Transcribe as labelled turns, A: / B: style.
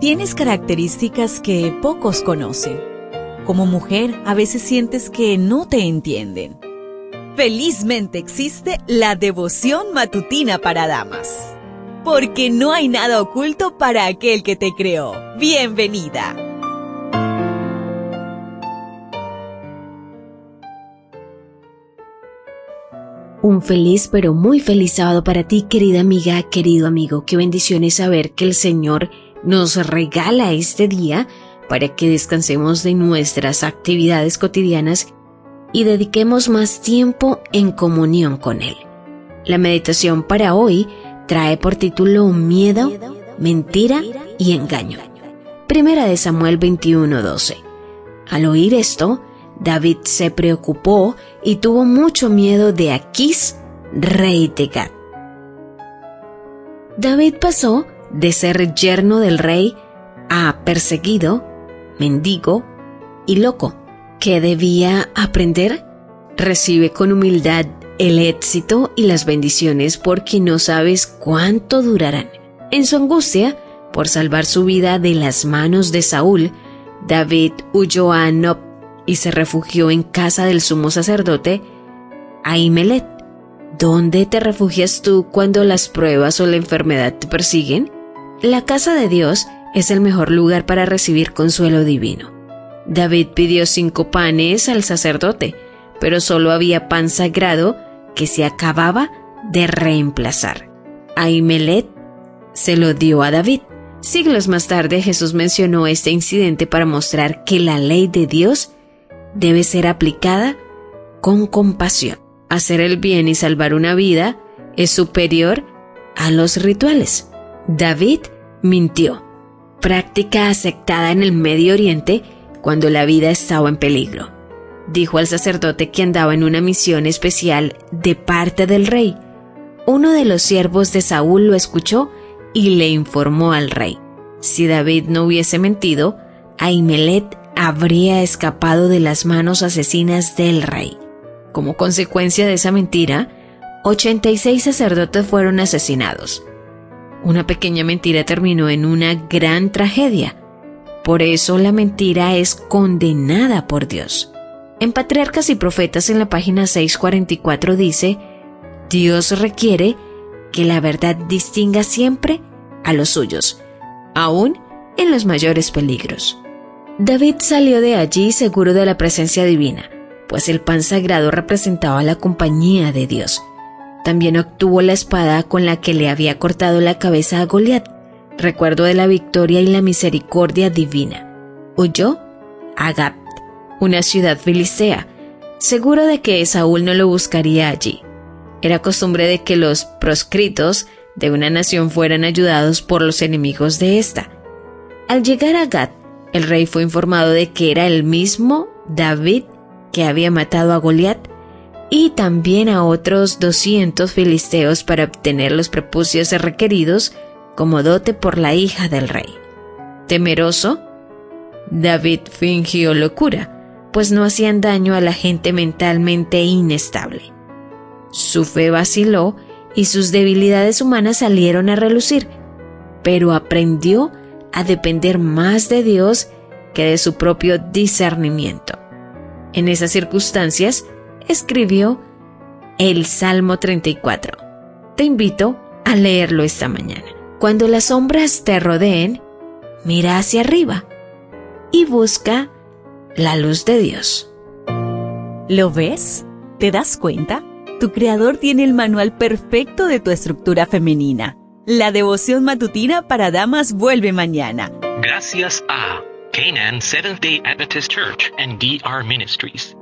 A: Tienes características que pocos conocen. Como mujer, a veces sientes que no te entienden. Felizmente existe la devoción matutina para damas. Porque no hay nada oculto para aquel que te creó. Bienvenida.
B: Un feliz pero muy feliz sábado para ti, querida amiga, querido amigo. Qué bendición es saber que el Señor nos regala este día para que descansemos de nuestras actividades cotidianas y dediquemos más tiempo en comunión con Él. La meditación para hoy trae por título Miedo, Mentira y Engaño. Primera de Samuel 21:12. Al oír esto, David se preocupó y tuvo mucho miedo de Aquís, rey de Gad. David pasó de ser yerno del rey a perseguido, mendigo y loco. ¿Qué debía aprender? Recibe con humildad el éxito y las bendiciones porque no sabes cuánto durarán. En su angustia, por salvar su vida de las manos de Saúl, David huyó a Nob y se refugió en casa del sumo sacerdote Ahimelech. ¿Dónde te refugias tú cuando las pruebas o la enfermedad te persiguen? La casa de Dios es el mejor lugar para recibir consuelo divino. David pidió cinco panes al sacerdote, pero solo había pan sagrado que se acababa de reemplazar. Ahimelech se lo dio a David. Siglos más tarde Jesús mencionó este incidente para mostrar que la ley de Dios debe ser aplicada con compasión. Hacer el bien y salvar una vida es superior a los rituales. David mintió, práctica aceptada en el Medio Oriente cuando la vida estaba en peligro. Dijo al sacerdote que andaba en una misión especial de parte del rey. Uno de los siervos de Saúl lo escuchó y le informó al rey. Si David no hubiese mentido, Ahimelech habría escapado de las manos asesinas del rey. Como consecuencia de esa mentira, 86 sacerdotes fueron asesinados. Una pequeña mentira terminó en una gran tragedia. Por eso la mentira es condenada por Dios. En Patriarcas y Profetas en la página 644 dice, Dios requiere que la verdad distinga siempre a los suyos, aún en los mayores peligros. David salió de allí seguro de la presencia divina, pues el pan sagrado representaba la compañía de Dios. También obtuvo la espada con la que le había cortado la cabeza a Goliat, recuerdo de la victoria y la misericordia divina. Huyó a Gab, una ciudad filistea, seguro de que Saúl no lo buscaría allí. Era costumbre de que los proscritos de una nación fueran ayudados por los enemigos de ésta. Al llegar a Gad, el rey fue informado de que era el mismo David que había matado a Goliat y también a otros 200 filisteos para obtener los prepucios requeridos como dote por la hija del rey. Temeroso, David fingió locura, pues no hacían daño a la gente mentalmente inestable. Su fe vaciló y sus debilidades humanas salieron a relucir, pero aprendió a depender más de Dios que de su propio discernimiento. En esas circunstancias, escribió el Salmo 34. Te invito a leerlo esta mañana. Cuando las sombras te rodeen, mira hacia arriba y busca la luz de Dios.
A: ¿Lo ves? ¿Te das cuenta? Tu creador tiene el manual perfecto de tu estructura femenina. La devoción matutina para damas vuelve mañana.
C: Gracias a Canaan Seventh Day Adventist Church and DR Ministries.